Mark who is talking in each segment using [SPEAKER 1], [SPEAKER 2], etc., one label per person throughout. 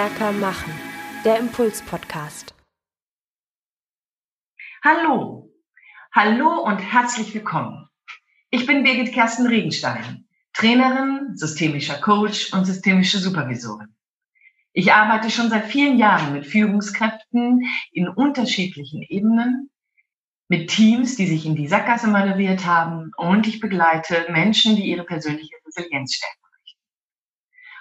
[SPEAKER 1] stärker machen. Der Impuls-Podcast.
[SPEAKER 2] Hallo, hallo und herzlich willkommen. Ich bin Birgit Kersten Regenstein, Trainerin, systemischer Coach und systemische Supervisorin. Ich arbeite schon seit vielen Jahren mit Führungskräften in unterschiedlichen Ebenen, mit Teams, die sich in die Sackgasse manövriert haben und ich begleite Menschen, die ihre persönliche Resilienz stärken.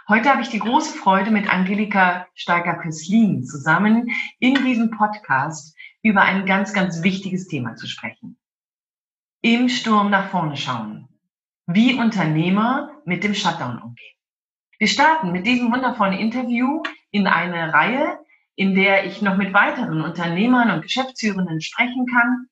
[SPEAKER 2] Heute habe ich die große Freude, mit Angelika Steiger-Köslin zusammen in diesem Podcast über ein ganz, ganz wichtiges Thema zu sprechen. Im Sturm nach vorne schauen. Wie Unternehmer mit dem Shutdown umgehen. Wir starten mit diesem wundervollen Interview in eine Reihe, in der ich noch mit weiteren Unternehmern und Geschäftsführenden sprechen kann.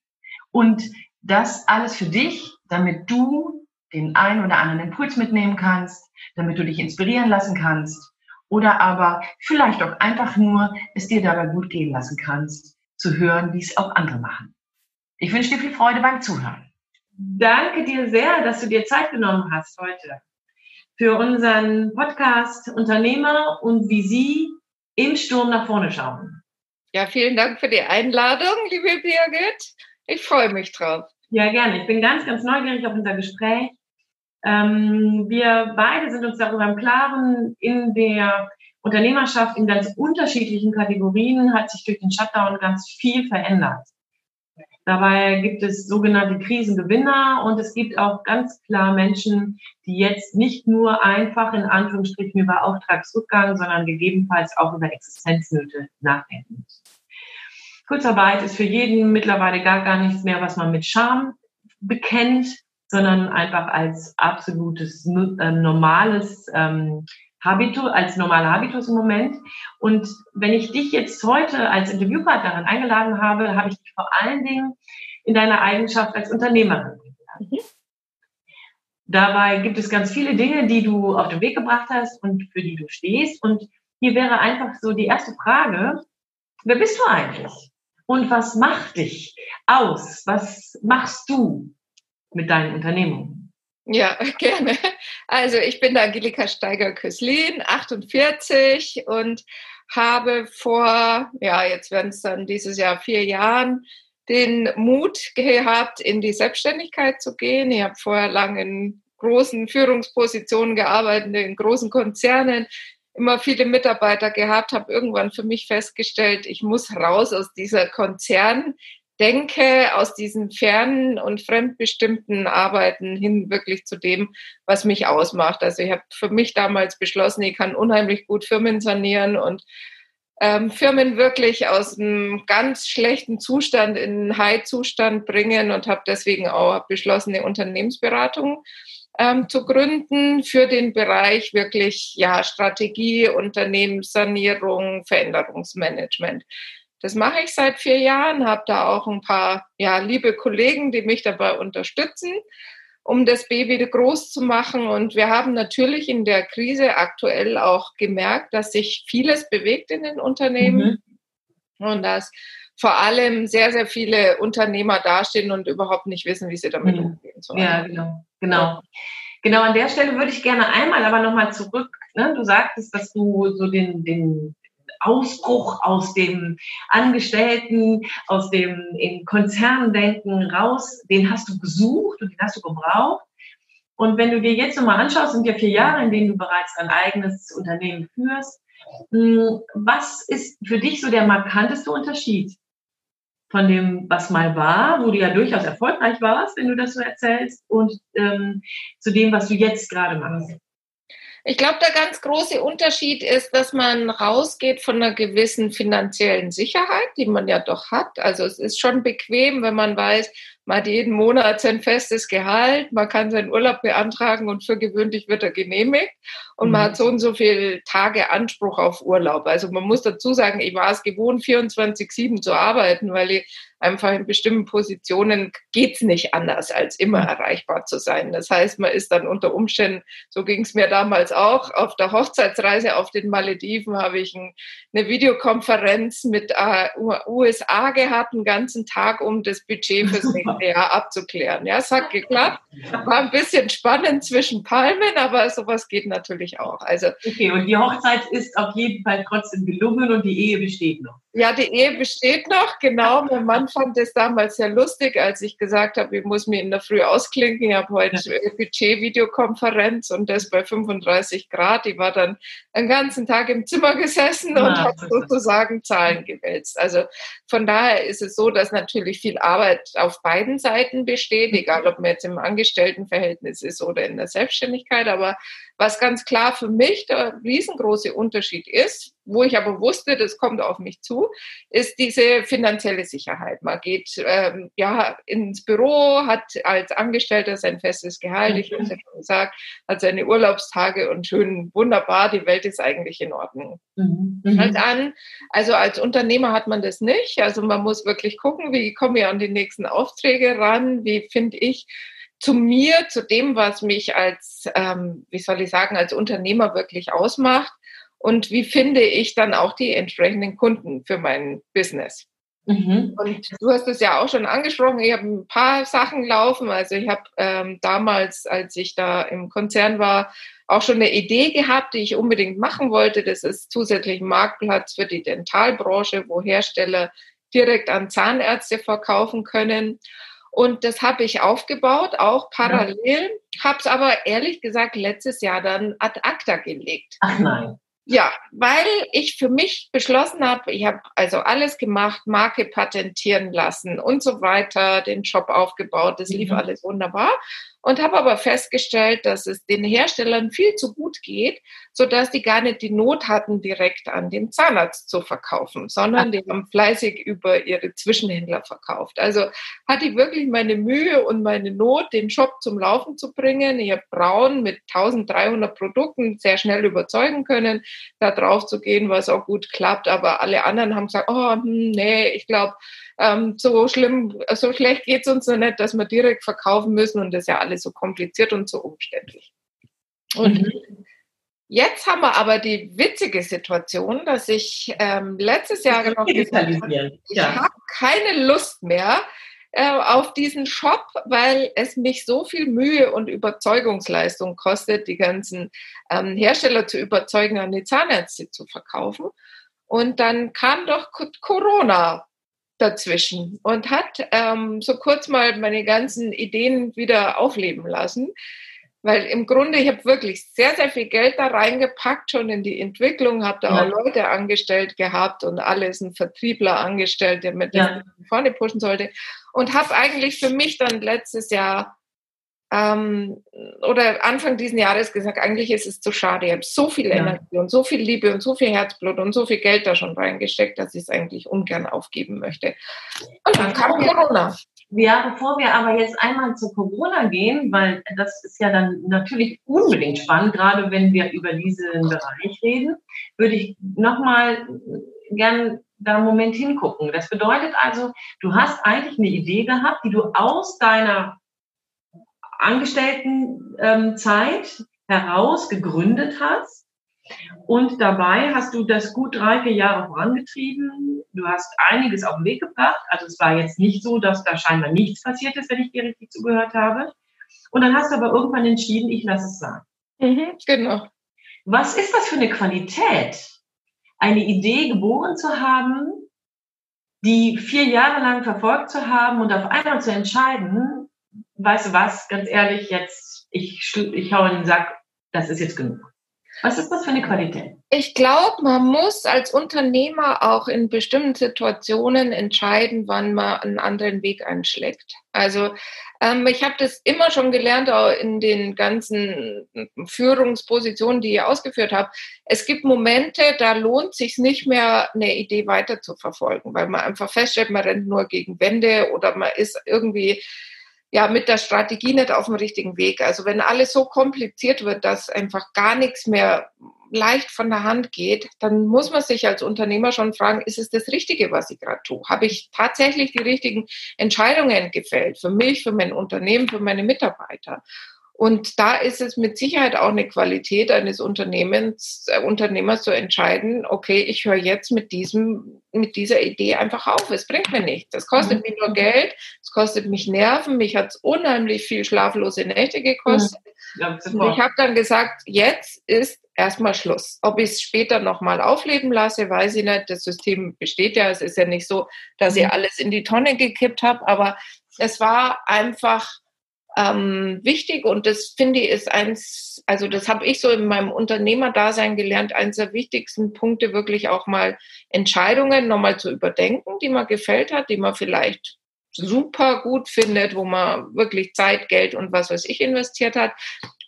[SPEAKER 2] Und das alles für dich, damit du den einen oder anderen Impuls mitnehmen kannst, damit du dich inspirieren lassen kannst oder aber vielleicht auch einfach nur es dir dabei gut gehen lassen kannst, zu hören, wie es auch andere machen. Ich wünsche dir viel Freude beim Zuhören.
[SPEAKER 3] Danke dir sehr, dass du dir Zeit genommen hast heute für unseren Podcast Unternehmer und wie sie im Sturm nach vorne schauen.
[SPEAKER 4] Ja, vielen Dank für die Einladung, liebe Birgit. Ich freue mich drauf.
[SPEAKER 3] Ja, gerne. Ich bin ganz, ganz neugierig auf unser Gespräch. Ähm, wir beide sind uns darüber im Klaren, in der Unternehmerschaft in ganz unterschiedlichen Kategorien hat sich durch den Shutdown ganz viel verändert. Dabei gibt es sogenannte Krisengewinner und es gibt auch ganz klar Menschen, die jetzt nicht nur einfach in Anführungsstrichen über Auftragsrückgang, sondern gegebenenfalls auch über Existenznöte nachdenken müssen. Kurzarbeit ist für jeden mittlerweile gar, gar nichts mehr, was man mit Scham bekennt, sondern einfach als absolutes äh, normales ähm, Habitus, als normaler Habitus im Moment. Und wenn ich dich jetzt heute als Interviewpartnerin eingeladen habe, habe ich dich vor allen Dingen in deiner Eigenschaft als Unternehmerin Mhm. Dabei gibt es ganz viele Dinge, die du auf den Weg gebracht hast und für die du stehst. Und hier wäre einfach so die erste Frage, wer bist du eigentlich? Und was macht dich aus? Was machst du? Mit deinen Unternehmungen?
[SPEAKER 4] Ja, gerne. Also ich bin Angelika Steiger-Köslin, 48 und habe vor, ja, jetzt werden es dann dieses Jahr vier Jahren, den Mut gehabt, in die Selbstständigkeit zu gehen. Ich habe vorher lange in großen Führungspositionen gearbeitet, in großen Konzernen, immer viele Mitarbeiter gehabt, habe irgendwann für mich festgestellt, ich muss raus aus dieser Konzern, denke, aus diesen fernen und fremdbestimmten Arbeiten hin wirklich zu dem, was mich ausmacht. Also ich habe für mich damals beschlossen, ich kann unheimlich gut Firmen sanieren und ähm, Firmen wirklich aus einem ganz schlechten Zustand in einen High-Zustand bringen und habe deswegen auch beschlossen, eine Unternehmensberatung ähm, zu gründen für den Bereich wirklich ja Strategie, Unternehmenssanierung, Veränderungsmanagement. Das mache ich seit vier Jahren, habe da auch ein paar ja, liebe Kollegen, die mich dabei unterstützen, um das Baby groß zu machen. Und wir haben natürlich in der Krise aktuell auch gemerkt, dass sich vieles bewegt in den Unternehmen mhm. und dass vor allem sehr, sehr viele Unternehmer dastehen und überhaupt nicht wissen, wie sie damit mhm. umgehen
[SPEAKER 3] sollen. Ja, genau. Genau. Genau, an der Stelle würde ich gerne einmal aber nochmal zurück. Ne? Du sagtest, dass du so den, den Ausbruch aus dem Angestellten, aus dem in Konzerndenken raus, den hast du gesucht und den hast du gebraucht. Und wenn du dir jetzt nochmal anschaust, sind ja vier Jahre, in denen du bereits dein eigenes Unternehmen führst. Hm, was ist für dich so der markanteste Unterschied von dem, was mal war, wo du ja durchaus erfolgreich warst, wenn du das so erzählst, und ähm, zu dem, was du jetzt gerade machst?
[SPEAKER 4] Ich glaube, der ganz große Unterschied ist, dass man rausgeht von einer gewissen finanziellen Sicherheit, die man ja doch hat. Also es ist schon bequem, wenn man weiß, man hat jeden Monat sein festes Gehalt, man kann seinen Urlaub beantragen und für gewöhnlich wird er genehmigt und man mhm. hat so und so viele Tage Anspruch auf Urlaub. Also man muss dazu sagen, ich war es gewohnt, 24-7 zu arbeiten, weil ich einfach in bestimmten Positionen geht's nicht anders, als immer mhm. erreichbar zu sein. Das heißt, man ist dann unter Umständen, so ging es mir damals auch, auf der Hochzeitsreise auf den Malediven habe ich ein, eine Videokonferenz mit äh, USA gehabt, einen ganzen Tag, um das Budget fürs nächste Jahr abzuklären. Ja, es hat geklappt. War ein bisschen spannend zwischen Palmen, aber sowas geht natürlich auch. Also,
[SPEAKER 3] okay, und die Hochzeit ist auf jeden Fall trotzdem gelungen und die Ehe besteht noch.
[SPEAKER 4] Ja, die Ehe besteht noch, genau. Mein Mann fand es damals sehr lustig, als ich gesagt habe, ich muss mich in der Früh ausklinken. Ich habe heute Budget-Videokonferenz und das bei 35 Grad. Ich war dann einen ganzen Tag im Zimmer gesessen und ja, habe sozusagen Zahlen gewälzt. Also von daher ist es so, dass natürlich viel Arbeit auf beiden Seiten besteht, egal ob man jetzt im Angestelltenverhältnis ist oder in der Selbstständigkeit. Aber was ganz klar für mich der riesengroße Unterschied ist, wo ich aber wusste, das kommt auf mich zu, ist diese finanzielle Sicherheit. Man geht ähm, ja ins Büro, hat als Angestellter sein festes Gehalt, ich habe es ja schon gesagt, hat seine Urlaubstage und schön wunderbar, die Welt ist eigentlich in Ordnung. Mhm. Halt an. Also als Unternehmer hat man das nicht. Also man muss wirklich gucken, wie komme ich an die nächsten Aufträge ran, wie finde ich zu mir, zu dem, was mich als, ähm, wie soll ich sagen, als Unternehmer wirklich ausmacht und wie finde ich dann auch die entsprechenden Kunden für mein Business. Mhm. Und du hast es ja auch schon angesprochen, ich habe ein paar Sachen laufen. Also ich habe ähm, damals, als ich da im Konzern war, auch schon eine Idee gehabt, die ich unbedingt machen wollte. Das ist zusätzlich ein Marktplatz für die Dentalbranche, wo Hersteller direkt an Zahnärzte verkaufen können. Und das habe ich aufgebaut, auch parallel, ja. habe es aber ehrlich gesagt letztes Jahr dann ad acta gelegt.
[SPEAKER 3] Ach nein.
[SPEAKER 4] Ja, weil ich für mich beschlossen habe, ich habe also alles gemacht, Marke patentieren lassen und so weiter, den Shop aufgebaut, das lief mhm. alles wunderbar und habe aber festgestellt, dass es den Herstellern viel zu gut geht, so dass die gar nicht die Not hatten, direkt an den Zahnarzt zu verkaufen, sondern die haben fleißig über ihre Zwischenhändler verkauft. Also hatte ich wirklich meine Mühe und meine Not, den Shop zum Laufen zu bringen. Ich habe Braun mit 1300 Produkten sehr schnell überzeugen können, da drauf zu gehen, was auch gut klappt. Aber alle anderen haben gesagt, oh, hm, nee, ich glaube, ähm, so schlimm, so schlecht geht es uns noch nicht, dass wir direkt verkaufen müssen und das ja alles so kompliziert und so umständlich. Und mhm. jetzt haben wir aber die witzige Situation, dass ich ähm, letztes Jahr noch gesagt habe, ich ja. habe keine Lust mehr äh, auf diesen Shop, weil es mich so viel Mühe und Überzeugungsleistung kostet, die ganzen ähm, Hersteller zu überzeugen, an die Zahnärzte zu verkaufen. Und dann kam doch Corona dazwischen und hat ähm, so kurz mal meine ganzen Ideen wieder aufleben lassen. Weil im Grunde, ich habe wirklich sehr, sehr viel Geld da reingepackt, schon in die Entwicklung, habe da ja. auch Leute angestellt gehabt und alles, ein Vertriebler angestellt, der mit ja. vorne pushen sollte. Und habe eigentlich für mich dann letztes Jahr ähm, oder Anfang diesen Jahres gesagt, eigentlich ist es zu schade. Ich habe so viel Energie und so viel Liebe und so viel Herzblut und so viel Geld da schon reingesteckt, dass ich es eigentlich ungern aufgeben möchte. Und dann kam Corona.
[SPEAKER 3] Ja, bevor wir aber jetzt einmal zu Corona gehen, weil das ist ja dann natürlich unbedingt spannend, gerade wenn wir über diesen Bereich reden, würde ich nochmal gern da einen Moment hingucken. Das bedeutet also, du hast eigentlich eine Idee gehabt, die du aus deiner Angestelltenzeit heraus gegründet hast. Und dabei hast du das gut drei, vier Jahre vorangetrieben. Du hast einiges auf den Weg gebracht. Also es war jetzt nicht so, dass da scheinbar nichts passiert ist, wenn ich dir richtig zugehört habe. Und dann hast du aber irgendwann entschieden, ich lasse es sein.
[SPEAKER 4] Mhm, genau.
[SPEAKER 3] Was ist das für eine Qualität, eine Idee geboren zu haben, die vier Jahre lang verfolgt zu haben und auf einmal zu entscheiden, weißt du was, ganz ehrlich, jetzt, ich, ich hau in den Sack, das ist jetzt genug. Was ist das für eine Qualität?
[SPEAKER 4] Ich glaube, man muss als Unternehmer auch in bestimmten Situationen entscheiden, wann man einen anderen Weg einschlägt. Also ähm, ich habe das immer schon gelernt, auch in den ganzen Führungspositionen, die ich ausgeführt habe. Es gibt Momente, da lohnt sich nicht mehr, eine Idee weiter zu verfolgen, weil man einfach feststellt, man rennt nur gegen Wände oder man ist irgendwie ja mit der Strategie nicht auf dem richtigen Weg. Also wenn alles so kompliziert wird, dass einfach gar nichts mehr leicht von der Hand geht, dann muss man sich als Unternehmer schon fragen, ist es das Richtige, was ich gerade tue? Habe ich tatsächlich die richtigen Entscheidungen gefällt für mich, für mein Unternehmen, für meine Mitarbeiter? Und da ist es mit Sicherheit auch eine Qualität eines Unternehmens, äh, Unternehmers zu entscheiden, okay, ich höre jetzt mit diesem, mit dieser Idee einfach auf. Es bringt mir nichts. Das kostet mhm. mich nur Geld, es kostet mich Nerven, mich hat es unheimlich viel schlaflose Nächte gekostet. Ja, ich habe dann gesagt, jetzt ist erstmal Schluss. Ob ich es später nochmal aufleben lasse, weiß ich nicht. Das System besteht ja. Es ist ja nicht so, dass ich mhm. alles in die Tonne gekippt habe, aber es war einfach ähm, wichtig und das finde ich ist eins, also das habe ich so in meinem Unternehmerdasein gelernt, eins der wichtigsten Punkte wirklich auch mal Entscheidungen nochmal zu überdenken, die man gefällt hat, die man vielleicht super gut findet, wo man wirklich Zeit, Geld und was weiß ich investiert hat,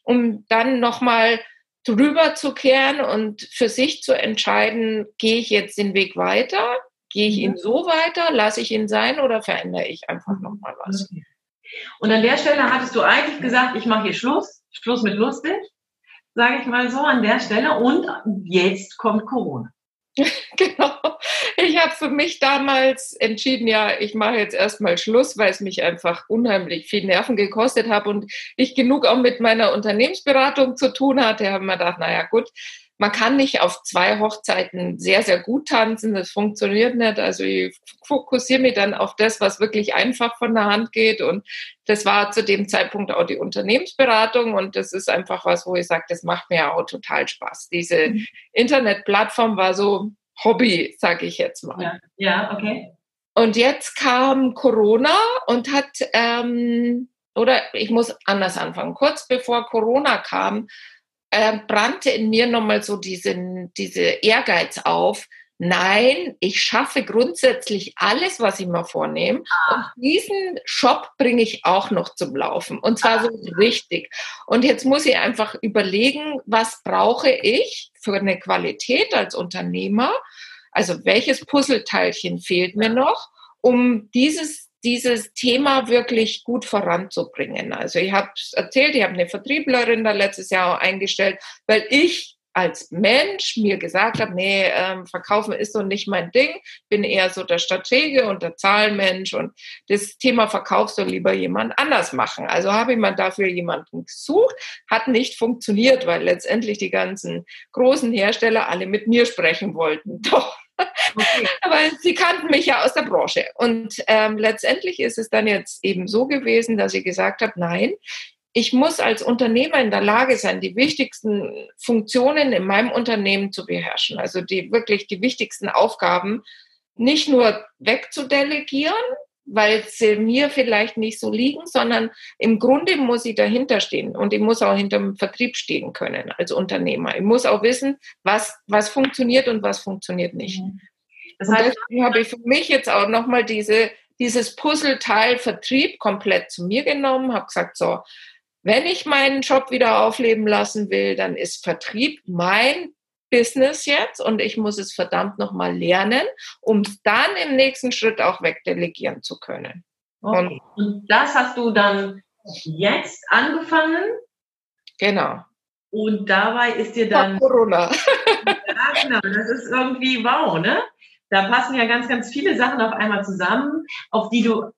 [SPEAKER 4] um dann nochmal drüber zu kehren und für sich zu entscheiden, gehe ich jetzt den Weg weiter, gehe ich ihn mhm. so weiter, lasse ich ihn sein oder verändere ich einfach nochmal was. Okay.
[SPEAKER 3] Und an der Stelle hattest du eigentlich gesagt, ich mache hier Schluss, Schluss mit lustig, sage ich mal so an der Stelle. Und jetzt kommt Corona.
[SPEAKER 4] genau. Ich habe für mich damals entschieden, ja, ich mache jetzt erstmal Schluss, weil es mich einfach unheimlich viel Nerven gekostet hat und ich genug auch mit meiner Unternehmensberatung zu tun hatte. Ich habe mir gedacht, naja gut, man kann nicht auf zwei Hochzeiten sehr, sehr gut tanzen. Das funktioniert nicht. Also ich fokussiere mich dann auf das, was wirklich einfach von der Hand geht. Und das war zu dem Zeitpunkt auch die Unternehmensberatung. Und das ist einfach was, wo ich sage, das macht mir auch total Spaß. Diese mhm. Internetplattform war so Hobby, sage ich jetzt mal.
[SPEAKER 3] Ja, ja, okay.
[SPEAKER 4] Und jetzt kam Corona und hat, ähm, oder ich muss anders anfangen. Kurz bevor Corona kam, äh, brannte in mir nochmal so diesen, diese Ehrgeiz auf. Nein, ich schaffe grundsätzlich alles, was ich mir vornehme. Ah. Und diesen Shop bringe ich auch noch zum Laufen. Und zwar ah. so richtig. Und jetzt muss ich einfach überlegen, was brauche ich für eine Qualität als Unternehmer? Also welches Puzzleteilchen fehlt mir noch, um dieses dieses Thema wirklich gut voranzubringen. Also ich habe erzählt, ich habe eine Vertrieblerin da letztes Jahr eingestellt, weil ich als Mensch mir gesagt habe, nee, ähm, verkaufen ist so nicht mein Ding, bin eher so der Stratege und der Zahlenmensch und das Thema Verkauf soll lieber jemand anders machen. Also habe ich mal dafür jemanden gesucht, hat nicht funktioniert, weil letztendlich die ganzen großen Hersteller alle mit mir sprechen wollten. Doch Okay. Aber sie kannten mich ja aus der Branche. Und ähm, letztendlich ist es dann jetzt eben so gewesen, dass ich gesagt habe, nein, ich muss als Unternehmer in der Lage sein, die wichtigsten Funktionen in meinem Unternehmen zu beherrschen. Also die wirklich die wichtigsten Aufgaben nicht nur wegzudelegieren, weil sie mir vielleicht nicht so liegen, sondern im Grunde muss ich dahinter stehen und ich muss auch hinter dem Vertrieb stehen können als Unternehmer. Ich muss auch wissen, was, was funktioniert und was funktioniert nicht. Mhm. Das heißt, deswegen habe ich für mich jetzt auch nochmal diese, dieses Puzzleteil Vertrieb komplett zu mir genommen, habe gesagt, so, wenn ich meinen Job wieder aufleben lassen will, dann ist Vertrieb mein Business jetzt und ich muss es verdammt nochmal lernen, um es dann im nächsten Schritt auch wegdelegieren zu können.
[SPEAKER 3] Okay. Und, und das hast du dann jetzt angefangen?
[SPEAKER 4] Genau.
[SPEAKER 3] Und dabei ist dir dann
[SPEAKER 4] Corona.
[SPEAKER 3] ja, genau. Das ist irgendwie wow, ne? Da passen ja ganz, ganz viele Sachen auf einmal zusammen, auf die du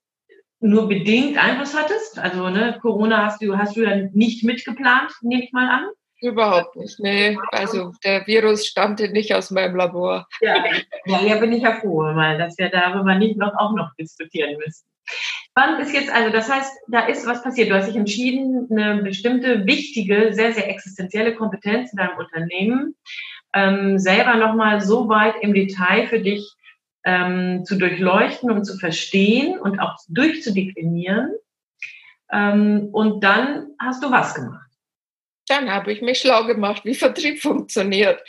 [SPEAKER 3] nur bedingt Einfluss hattest. Also ne, Corona hast du hast du ja nicht mitgeplant, nehme ich mal an.
[SPEAKER 4] Überhaupt nicht, nee. Also der Virus stammte nicht aus meinem Labor.
[SPEAKER 3] Ja, ja, ja bin ich ja froh, weil dass wir darüber nicht noch auch noch diskutieren müssen. Wann ist jetzt, also das heißt, da ist was passiert. Du hast dich entschieden, eine bestimmte wichtige, sehr, sehr existenzielle Kompetenz in deinem Unternehmen ähm, selber nochmal so weit im Detail für dich ähm, zu durchleuchten und zu verstehen und auch durchzudeklinieren. Ähm, und dann hast du was gemacht?
[SPEAKER 4] Dann habe ich mich schlau gemacht, wie Vertrieb funktioniert.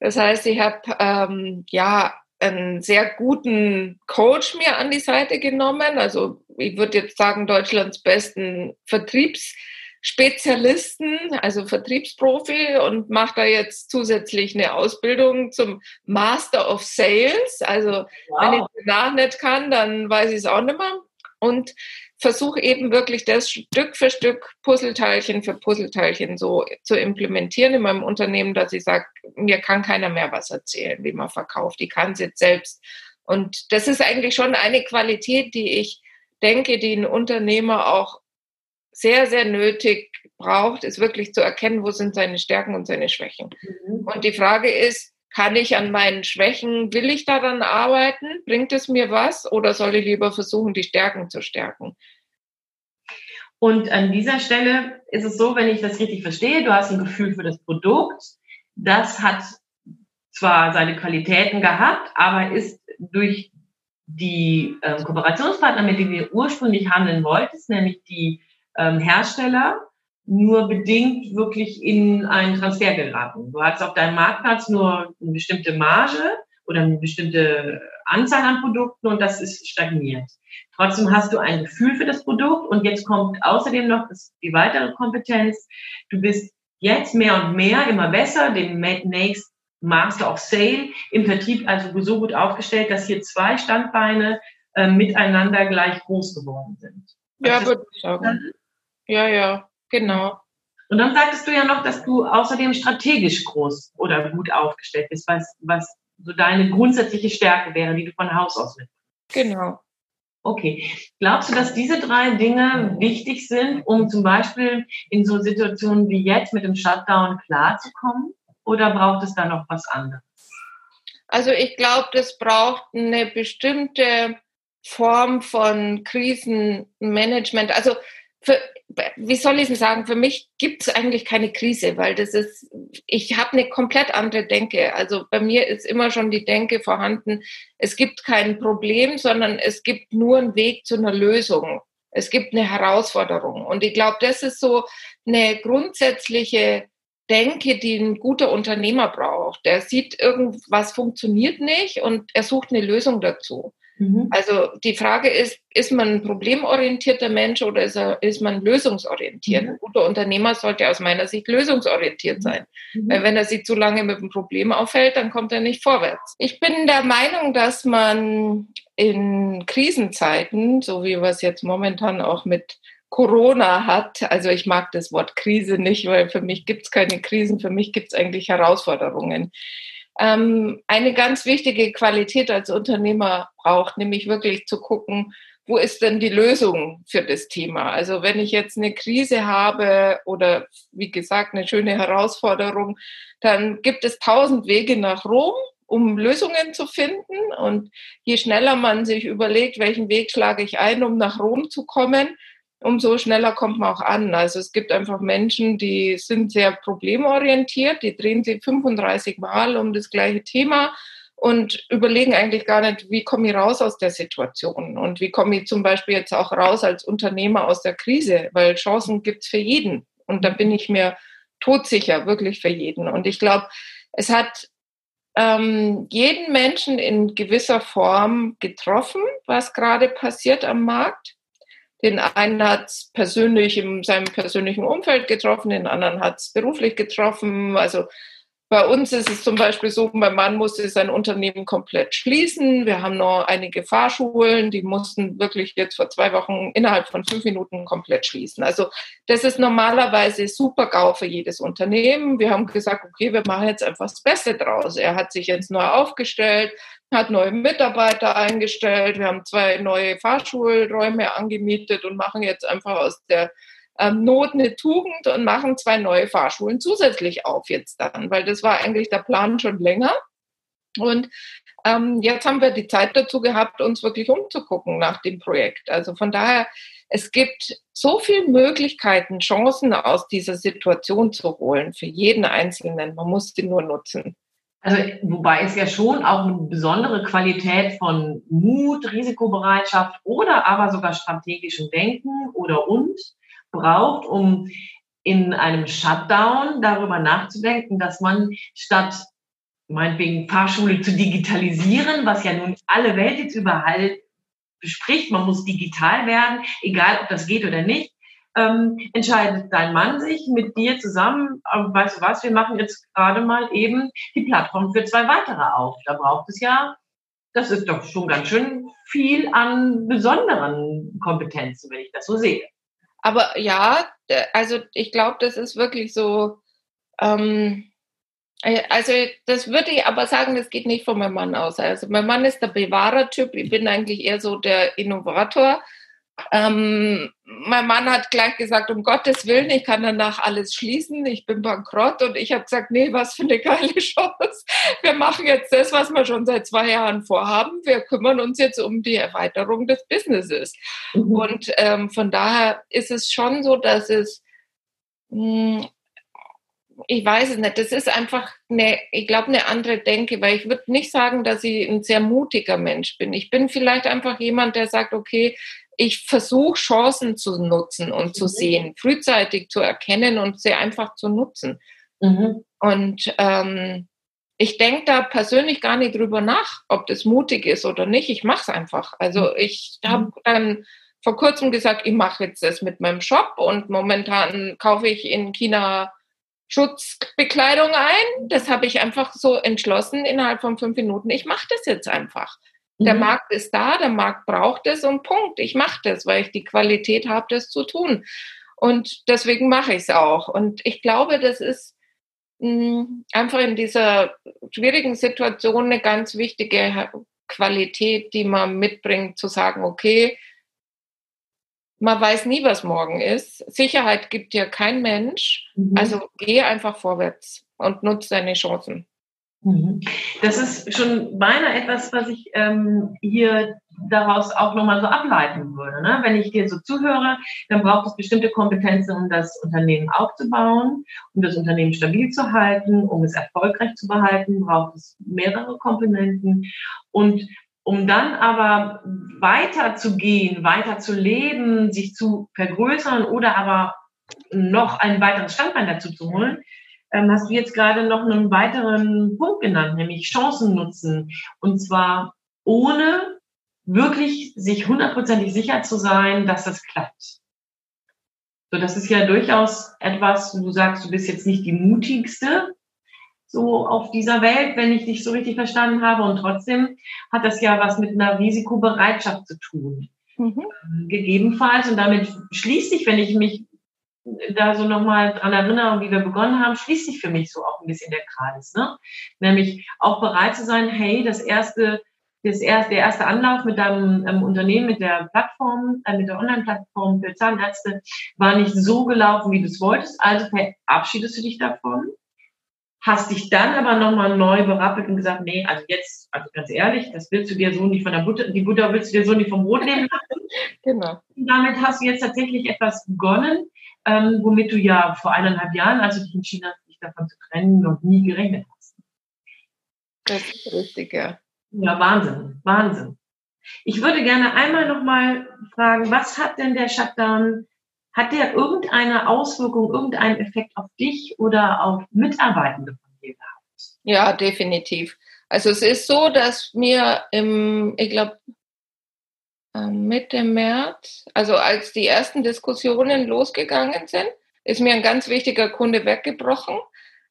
[SPEAKER 4] Das heißt, ich habe ähm, ja einen sehr guten Coach mir an die Seite genommen. Also ich würde jetzt sagen, Deutschlands besten Vertriebsspezialisten, also Vertriebsprofi und mache da jetzt zusätzlich eine Ausbildung zum Master of Sales. Also wow. wenn ich danach nicht kann, dann weiß ich es auch nicht mehr. Und versuche eben wirklich das Stück für Stück, Puzzleteilchen für Puzzleteilchen so zu implementieren in meinem Unternehmen, dass ich sage, mir kann keiner mehr was erzählen, wie man verkauft. Die kann es jetzt selbst. Und das ist eigentlich schon eine Qualität, die ich denke, die ein Unternehmer auch sehr, sehr nötig braucht, ist wirklich zu erkennen, wo sind seine Stärken und seine Schwächen. Mhm. Und die Frage ist, kann ich an meinen Schwächen, will ich daran arbeiten? Bringt es mir was? Oder soll ich lieber versuchen, die Stärken zu stärken?
[SPEAKER 3] Und an dieser Stelle ist es so, wenn ich das richtig verstehe, du hast ein Gefühl für das Produkt. Das hat zwar seine Qualitäten gehabt, aber ist durch die ähm, Kooperationspartner, mit denen du ursprünglich handeln wolltest, nämlich die ähm, Hersteller, nur bedingt wirklich in einen Transfer geraten. Du hast auf deinem Marktplatz nur eine bestimmte Marge oder eine bestimmte Anzahl an Produkten und das ist stagniert. Trotzdem hast du ein Gefühl für das Produkt und jetzt kommt außerdem noch die weitere Kompetenz. Du bist jetzt mehr und mehr immer besser, den Next Master of Sale im Vertrieb also so gut aufgestellt, dass hier zwei Standbeine äh, miteinander gleich groß geworden sind.
[SPEAKER 4] Ja, würde ich sagen. Ja, ja. Genau.
[SPEAKER 3] Und dann sagtest du ja noch, dass du außerdem strategisch groß oder gut aufgestellt bist, was, was so deine grundsätzliche Stärke wäre, die du von Haus aus mitbringst.
[SPEAKER 4] Genau.
[SPEAKER 3] Okay. Glaubst du, dass diese drei Dinge wichtig sind, um zum Beispiel in so Situationen wie jetzt mit dem Shutdown klarzukommen? Oder braucht es da noch was anderes?
[SPEAKER 4] Also ich glaube, das braucht eine bestimmte Form von Krisenmanagement. Also für, wie soll ich es sagen, für mich gibt es eigentlich keine Krise, weil das ist, ich habe eine komplett andere Denke. Also bei mir ist immer schon die Denke vorhanden, es gibt kein Problem, sondern es gibt nur einen Weg zu einer Lösung. Es gibt eine Herausforderung. Und ich glaube, das ist so eine grundsätzliche Denke, die ein guter Unternehmer braucht. Der sieht, irgendwas funktioniert nicht und er sucht eine Lösung dazu. Mhm. Also die Frage ist, ist man ein problemorientierter Mensch oder ist, er, ist man lösungsorientiert? Mhm. Ein guter Unternehmer sollte aus meiner Sicht lösungsorientiert sein. Mhm. Weil wenn er sich zu lange mit dem Problem aufhält, dann kommt er nicht vorwärts. Ich bin der Meinung, dass man in Krisenzeiten, so wie wir es jetzt momentan auch mit Corona hat, also ich mag das Wort Krise nicht, weil für mich gibt es keine Krisen, für mich gibt es eigentlich Herausforderungen ähm, eine ganz wichtige Qualität als Unternehmer braucht, nämlich wirklich zu gucken, wo ist denn die Lösung für das Thema? Also wenn ich jetzt eine Krise habe oder wie gesagt eine schöne Herausforderung, dann gibt es tausend Wege nach Rom, um Lösungen zu finden. Und je schneller man sich überlegt, welchen Weg schlage ich ein, um nach Rom zu kommen, umso schneller kommt man auch an. Also es gibt einfach Menschen, die sind sehr problemorientiert, die drehen sich 35 Mal um das gleiche Thema und überlegen eigentlich gar nicht, wie komme ich raus aus der Situation und wie komme ich zum Beispiel jetzt auch raus als Unternehmer aus der Krise, weil Chancen gibt es für jeden und da bin ich mir todsicher, wirklich für jeden. Und ich glaube, es hat ähm, jeden Menschen in gewisser Form getroffen, was gerade passiert am Markt. Den einen hat es persönlich in seinem persönlichen Umfeld getroffen, den anderen hat es beruflich getroffen. Also bei uns ist es zum Beispiel so, mein Mann musste sein Unternehmen komplett schließen. Wir haben noch einige Fahrschulen, die mussten wirklich jetzt vor zwei Wochen innerhalb von fünf Minuten komplett schließen. Also das ist normalerweise super GAU für jedes Unternehmen. Wir haben gesagt, okay, wir machen jetzt einfach das Beste draus. Er hat sich jetzt neu aufgestellt, hat neue Mitarbeiter eingestellt. Wir haben zwei neue Fahrschulräume angemietet und machen jetzt einfach aus der ähm, Not eine Tugend und machen zwei neue Fahrschulen zusätzlich auf jetzt dann, weil das war eigentlich der Plan schon länger. Und ähm, jetzt haben wir die Zeit dazu gehabt, uns wirklich umzugucken nach dem Projekt. Also von daher, es gibt so viele Möglichkeiten, Chancen aus dieser Situation zu holen für jeden Einzelnen. Man muss sie nur nutzen.
[SPEAKER 3] Also, wobei es ja schon auch eine besondere Qualität von Mut, Risikobereitschaft oder aber sogar strategischem Denken oder und braucht, um in einem Shutdown darüber nachzudenken, dass man statt meinetwegen Fahrschule zu digitalisieren, was ja nun alle Welt jetzt überall bespricht, man muss digital werden, egal ob das geht oder nicht, ähm, entscheidet dein Mann sich mit dir zusammen, äh, weißt du was, wir machen jetzt gerade mal eben die Plattform für zwei weitere auf. Da braucht es ja, das ist doch schon ganz schön viel an besonderen Kompetenzen, wenn ich das so sehe.
[SPEAKER 4] Aber ja, also ich glaube, das ist wirklich so, ähm, äh, also das würde ich aber sagen, das geht nicht von meinem Mann aus. Also mein Mann ist der Bewahrertyp, ich bin eigentlich eher so der Innovator. Ähm, mein Mann hat gleich gesagt, um Gottes Willen, ich kann danach alles schließen, ich bin bankrott. Und ich habe gesagt, nee, was für eine geile Chance. Wir machen jetzt das, was wir schon seit zwei Jahren vorhaben. Wir kümmern uns jetzt um die Erweiterung des Businesses. Mhm. Und ähm, von daher ist es schon so, dass es, mh, hm, ich weiß es nicht, das ist einfach eine, ich glaube, eine andere Denke, weil ich würde nicht sagen, dass ich ein sehr mutiger Mensch bin. Ich bin vielleicht einfach jemand, der sagt, okay, ich versuche Chancen zu nutzen und zu mhm. sehen, frühzeitig zu erkennen und sie einfach zu nutzen. Mhm. Und ähm, ich denke da persönlich gar nicht drüber nach, ob das mutig ist oder nicht. Ich mache es einfach. Also mhm. ich habe mhm. dann vor kurzem gesagt, ich mache jetzt das mit meinem Shop und momentan kaufe ich in China Schutzbekleidung ein. Das habe ich einfach so entschlossen innerhalb von fünf Minuten. Ich mache das jetzt einfach. Der mhm. Markt ist da, der Markt braucht es und Punkt. Ich mache das, weil ich die Qualität habe, das zu tun. Und deswegen mache ich es auch. Und ich glaube, das ist mh, hm, einfach in dieser schwierigen Situation eine ganz wichtige Qualität, die man mitbringt, zu sagen, okay, man weiß nie, was morgen ist. Sicherheit gibt dir kein Mensch. Mhm. Also geh einfach vorwärts und nutze deine Chancen.
[SPEAKER 3] Mhm. Das ist schon beinahe etwas, was ich ähm, hier daraus auch nochmal so ableiten würde. Ne? Wenn ich dir so zuhöre, dann braucht es bestimmte Kompetenzen, um das Unternehmen aufzubauen, um das Unternehmen stabil zu halten, um es erfolgreich zu behalten, braucht es mehrere Komponenten. Und um dann aber weiter zu gehen, weiter zu leben, sich zu vergrößern oder aber noch ein weiteres Standbein dazu zu holen, hast du jetzt gerade noch einen weiteren Punkt genannt, nämlich Chancen nutzen. Und zwar ohne wirklich sich hundertprozentig sicher zu sein, dass das klappt. So, das ist ja durchaus etwas, du sagst, du bist jetzt nicht die mutigste so auf dieser Welt, wenn ich dich so richtig verstanden habe. Und trotzdem hat das ja was mit einer Risikobereitschaft zu tun. Mhm. Gegebenenfalls, und damit schließt sich, wenn ich mich da so nochmal dran erinnere, wie wir begonnen haben, schließt sich für mich so auch ein bisschen der Kreis. Ne? Nämlich auch bereit zu sein, hey, das erste, das erste, der erste Anlauf mit deinem ähm, Unternehmen, mit der Plattform, äh, mit der Online-Plattform für Zahnärzte war nicht so gelaufen, wie du es wolltest. Also verabschiedest du dich davon. Hast dich dann aber nochmal neu berappelt und gesagt, nee, also jetzt, also ganz ehrlich, das willst du dir so nicht von der Butter, die Butter willst du dir so nicht vom Brot nehmen lassen. Genau. Und damit hast du jetzt tatsächlich etwas begonnen, ähm, womit du ja vor eineinhalb Jahren, als du dich entschieden hast, dich davon zu trennen, noch nie gerechnet hast.
[SPEAKER 4] Das ist richtig, ja.
[SPEAKER 3] Ja, Wahnsinn, Wahnsinn. Ich würde gerne einmal nochmal fragen, was hat denn der Shutdown, hat der irgendeine Auswirkung, irgendeinen Effekt auf dich oder auf Mitarbeitende von dir gehabt?
[SPEAKER 4] Ja, definitiv. Also es ist so, dass mir im, ich glaube, Mitte März, also als die ersten Diskussionen losgegangen sind, ist mir ein ganz wichtiger Kunde weggebrochen.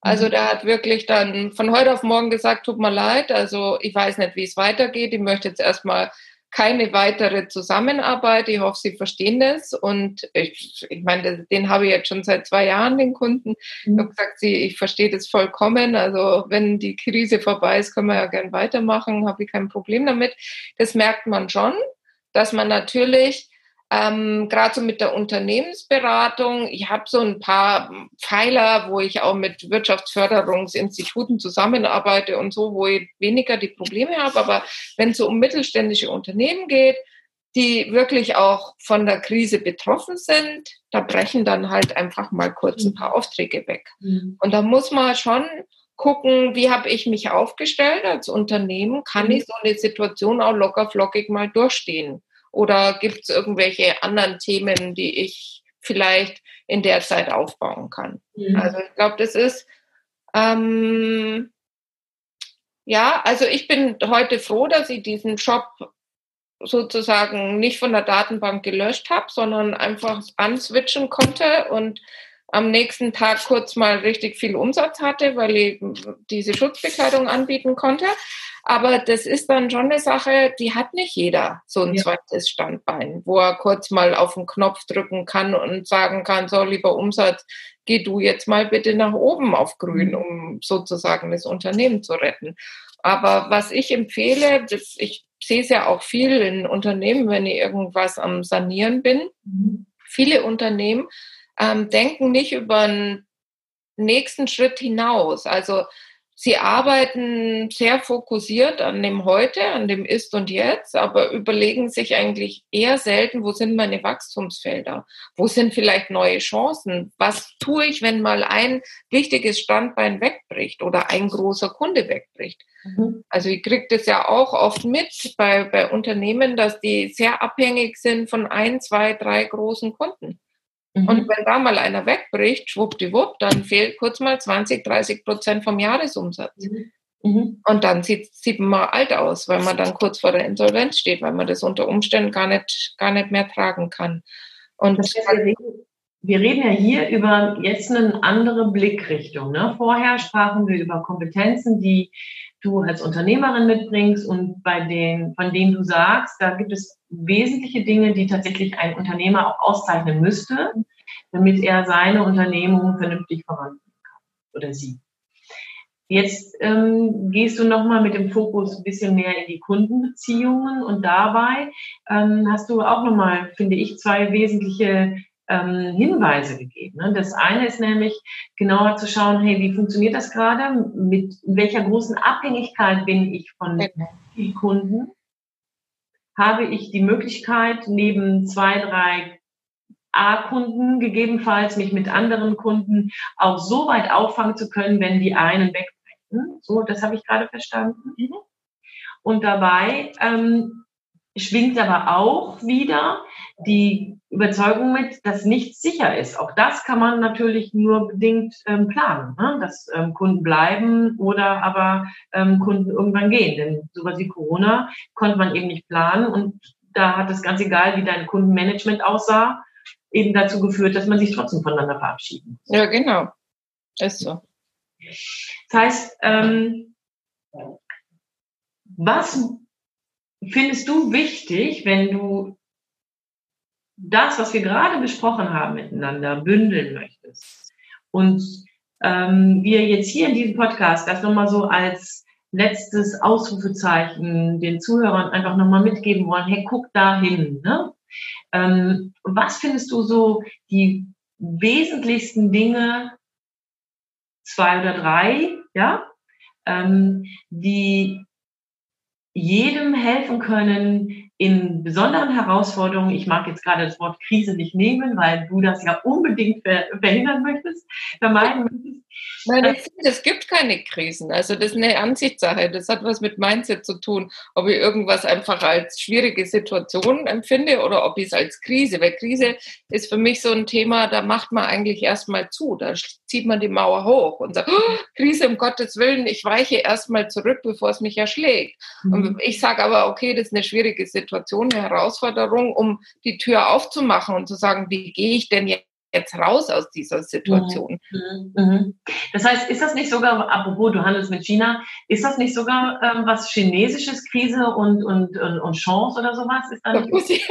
[SPEAKER 4] Also mhm. der hat wirklich dann von heute auf morgen gesagt, tut mir leid, also ich weiß nicht, wie es weitergeht. Ich möchte jetzt erstmal keine weitere Zusammenarbeit. Ich hoffe, Sie verstehen das. Und ich, ich meine, den habe ich jetzt schon seit zwei Jahren, den Kunden. Ich habe gesagt, Sie, ich verstehe das vollkommen. Also wenn die Krise vorbei ist, können wir ja gern weitermachen, habe ich kein Problem damit. Das merkt man schon dass man natürlich ähm, gerade so mit der Unternehmensberatung, ich habe so ein paar Pfeiler, wo ich auch mit Wirtschaftsförderungsinstituten zusammenarbeite und so, wo ich weniger die Probleme habe. Aber wenn es so um mittelständische Unternehmen geht, die wirklich auch von der Krise betroffen sind, da brechen dann halt einfach mal kurz ein paar Aufträge weg. Mhm. Und da muss man schon gucken, wie habe ich mich aufgestellt als Unternehmen? Kann ich so eine Situation auch locker flockig mal durchstehen? Oder gibt es irgendwelche anderen Themen, die ich vielleicht in der Zeit aufbauen kann? Mhm. Also ich glaube, das ist ähm, ja, also ich bin heute froh, dass ich diesen Job sozusagen nicht von der Datenbank gelöscht habe, sondern einfach answitchen konnte und am nächsten Tag kurz mal richtig viel Umsatz hatte, weil ich diese Schutzbekleidung anbieten konnte. Aber das ist dann schon eine Sache, die hat nicht jeder, so ein ja. zweites Standbein, wo er kurz mal auf den Knopf drücken kann und sagen kann, so lieber Umsatz, geh du jetzt mal bitte nach oben auf grün, mhm. um sozusagen das Unternehmen zu retten. Aber was ich empfehle, das, ich sehe es ja auch viel in Unternehmen, wenn ich irgendwas am Sanieren bin. Mhm. Viele Unternehmen ähm, denken nicht über einen nächsten Schritt hinaus. Also Sie arbeiten sehr fokussiert an dem Heute, an dem Ist und Jetzt, aber überlegen sich eigentlich eher selten, wo sind meine Wachstumsfelder? Wo sind vielleicht neue Chancen? Was tue ich, wenn mal ein wichtiges Standbein wegbricht oder ein großer Kunde wegbricht? Mhm. Also ich kriege das ja auch oft mit bei, bei Unternehmen, dass die sehr abhängig sind von ein, zwei, drei großen Kunden. Mhm. Und wenn da mal einer wegbricht, schwuppdiwupp, dann fehlt kurz mal 20, 30 Prozent vom Jahresumsatz. Mhm. mhm. Und dann sieht, sieht man alt aus, weil man dann kurz vor der Insolvenz steht, weil man das unter Umständen gar nicht, gar nicht mehr tragen kann. Und
[SPEAKER 3] das heißt, wir, reden, wir reden ja hier über jetzt eine andere Blickrichtung. Ne? Vorher sprachen wir über Kompetenzen, die du als Unternehmerin mitbringst und bei den, von denen du sagst, da gibt es wesentliche Dinge, die tatsächlich ein Unternehmer auch auszeichnen müsste, damit er seine Unternehmung vernünftig voranbringen kann oder sie. Jetzt ähm, gehst du nochmal mit dem Fokus ein bisschen mehr in die Kundenbeziehungen und dabei ähm, hast du auch nochmal, finde ich, zwei wesentliche ähm, Hinweise gegeben. Ne? Das eine ist nämlich genauer zu schauen, hey, wie funktioniert das gerade? Mit welcher großen Abhängigkeit bin ich von den Kunden? Habe ich die Möglichkeit, neben zwei, drei A-Kunden gegebenenfalls mich mit anderen Kunden auch so weit auffangen zu können, wenn die einen wegbrechen? So, das habe ich gerade verstanden. Mhm. Und dabei ähm, schwingt aber auch wieder die Überzeugung mit, dass nichts sicher ist. Auch das kann man natürlich nur bedingt ähm, planen, ne? dass ähm, Kunden bleiben oder aber ähm, Kunden irgendwann gehen. Denn sowas wie Corona konnte man eben nicht planen und da hat es ganz egal, wie dein Kundenmanagement aussah, eben dazu geführt, dass man sich trotzdem voneinander verabschieden
[SPEAKER 4] muss. Ja, genau. Ist so.
[SPEAKER 3] Das heißt, ähm, was findest du wichtig, wenn du das, was wir gerade besprochen haben miteinander, bündeln möchtest und ähm, wir jetzt hier in diesem Podcast das nochmal so als letztes Ausrufezeichen den Zuhörern einfach nochmal mitgeben wollen, hey, guck da hin. Ne? Ähm, was findest du so die wesentlichsten Dinge, zwei oder drei, ja, ähm, die jedem helfen können in besonderen Herausforderungen. Ich mag jetzt gerade das Wort Krise nicht nehmen, weil du das ja unbedingt verhindern möchtest, vermeiden möchtest.
[SPEAKER 4] Nein, ich finde, es gibt keine Krisen. Also das ist eine Ansichtssache. Das hat was mit Mindset zu tun, ob ich irgendwas einfach als schwierige Situation empfinde oder ob ich es als Krise. Weil Krise ist für mich so ein Thema, da macht man eigentlich erstmal zu. Da zieht man die Mauer hoch und sagt, oh, Krise um Gottes Willen, ich weiche erstmal zurück, bevor es mich erschlägt. Mhm. Und ich sage aber, okay, das ist eine schwierige Situation, eine Herausforderung, um die Tür aufzumachen und zu sagen, wie gehe ich denn jetzt jetzt raus aus dieser Situation. Mhm.
[SPEAKER 3] Mhm. Das heißt, ist das nicht sogar, apropos du handelst mit China, ist das nicht sogar ähm, was chinesisches, Krise und, und, und, und Chance oder sowas? Ist da, da,
[SPEAKER 4] ich,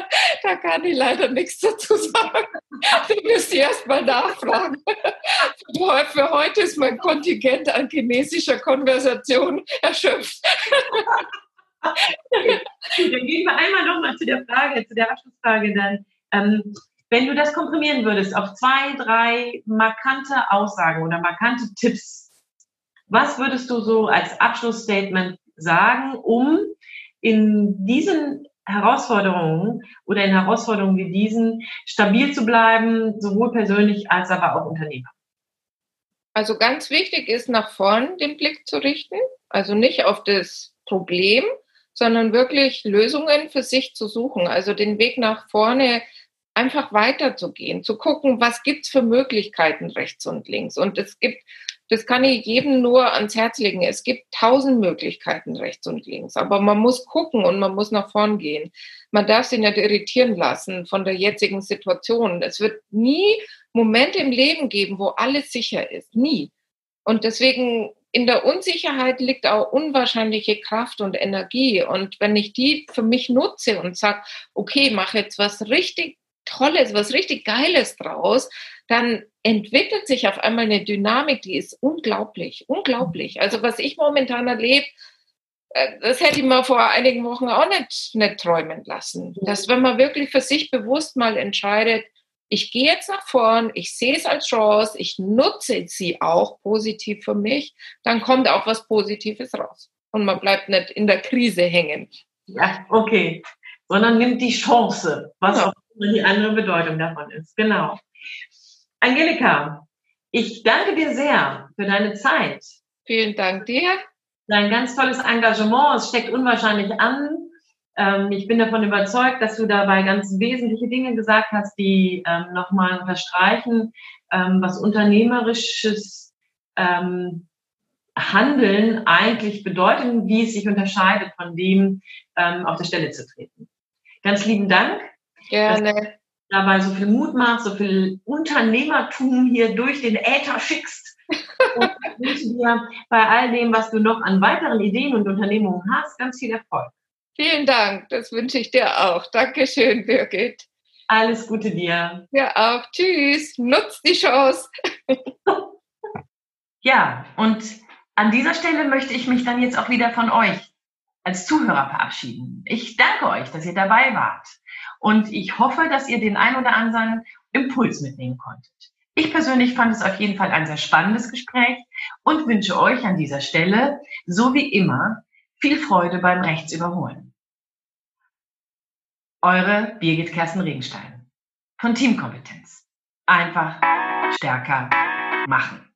[SPEAKER 4] da kann ich leider nichts dazu sagen. du müsst erst mal nachfragen. Für heute ist mein Kontingent an chinesischer Konversation erschöpft.
[SPEAKER 3] dann gehen wir einmal nochmal zu der Frage, zu der Abschlussfrage dann. Ähm, wenn du das komprimieren würdest auf zwei, drei markante Aussagen oder markante Tipps, was würdest du so als Abschlussstatement sagen, um in diesen Herausforderungen oder in Herausforderungen wie diesen stabil zu bleiben, sowohl persönlich als aber auch Unternehmer?
[SPEAKER 4] Also ganz wichtig ist, nach vorn den Blick zu richten, also nicht auf das Problem, sondern wirklich Lösungen für sich zu suchen, also den Weg nach vorne einfach weiterzugehen, zu gucken, was gibt's für Möglichkeiten rechts und links. Und es gibt Das kann ich jedem nur ans Herz legen. Es gibt tausend Möglichkeiten rechts und links, aber man muss gucken und man muss nach vorn gehen. Man darf sich nicht irritieren lassen von der jetzigen Situation. Es wird nie Momente im Leben geben, wo alles sicher ist. Nie. Und deswegen in der Unsicherheit liegt auch unwahrscheinliche Kraft und Energie. Und wenn ich die für mich nutze und sage, okay, mache jetzt was richtig Tolles, was richtig Geiles draus, dann entwickelt sich auf einmal eine Dynamik, die ist unglaublich, unglaublich. Also was ich momentan erlebe, äh, das hätte ich mir vor einigen Wochen auch nicht, nicht träumen lassen. Dass wenn man wirklich für sich bewusst mal entscheidet, ich gehe jetzt nach vorn, ich sehe es als Chance, ich nutze sie auch positiv für mich, dann kommt auch was Positives raus. Und man bleibt nicht in der Krise hängen.
[SPEAKER 3] Ja, okay. Sondern nimmt die Chance, was auch die andere Bedeutung davon ist. Genau. Angelika, ich danke dir sehr für deine Zeit.
[SPEAKER 4] Vielen Dank dir.
[SPEAKER 3] Dein ganz tolles Engagement, es steckt unwahrscheinlich an. Ähm, ich bin davon überzeugt, dass du dabei ganz wesentliche Dinge gesagt hast, die ähm, nochmal unterstreichen, ähm, was unternehmerisches Handeln eigentlich bedeutet, wie es sich unterscheidet von dem, auf der Stelle zu treten. Ganz lieben Dank.
[SPEAKER 4] Gerne.
[SPEAKER 3] dabei so viel Mut machst, so viel Unternehmertum hier durch den Äther schickst. und ich wünsche dir bei all dem, was du noch an weiteren Ideen und Unternehmungen hast, ganz viel Erfolg.
[SPEAKER 4] Vielen Dank, das wünsche ich dir auch. Dankeschön, Birgit.
[SPEAKER 3] Alles Gute dir.
[SPEAKER 4] Ja, auch. Tschüss. Nutzt die Chance.
[SPEAKER 2] ja, und an dieser Stelle möchte ich mich dann jetzt auch wieder von euch als Zuhörer verabschieden. Ich danke euch, dass ihr dabei wart. Und ich hoffe, dass ihr den ein oder anderen Impuls mitnehmen konntet. Ich persönlich fand es auf jeden Fall ein sehr spannendes Gespräch und wünsche euch an dieser Stelle, so wie immer, viel Freude beim Rechtsüberholen. Eure Birgit Kersten Regenstein von Teamkompetenz. Einfach stärker machen.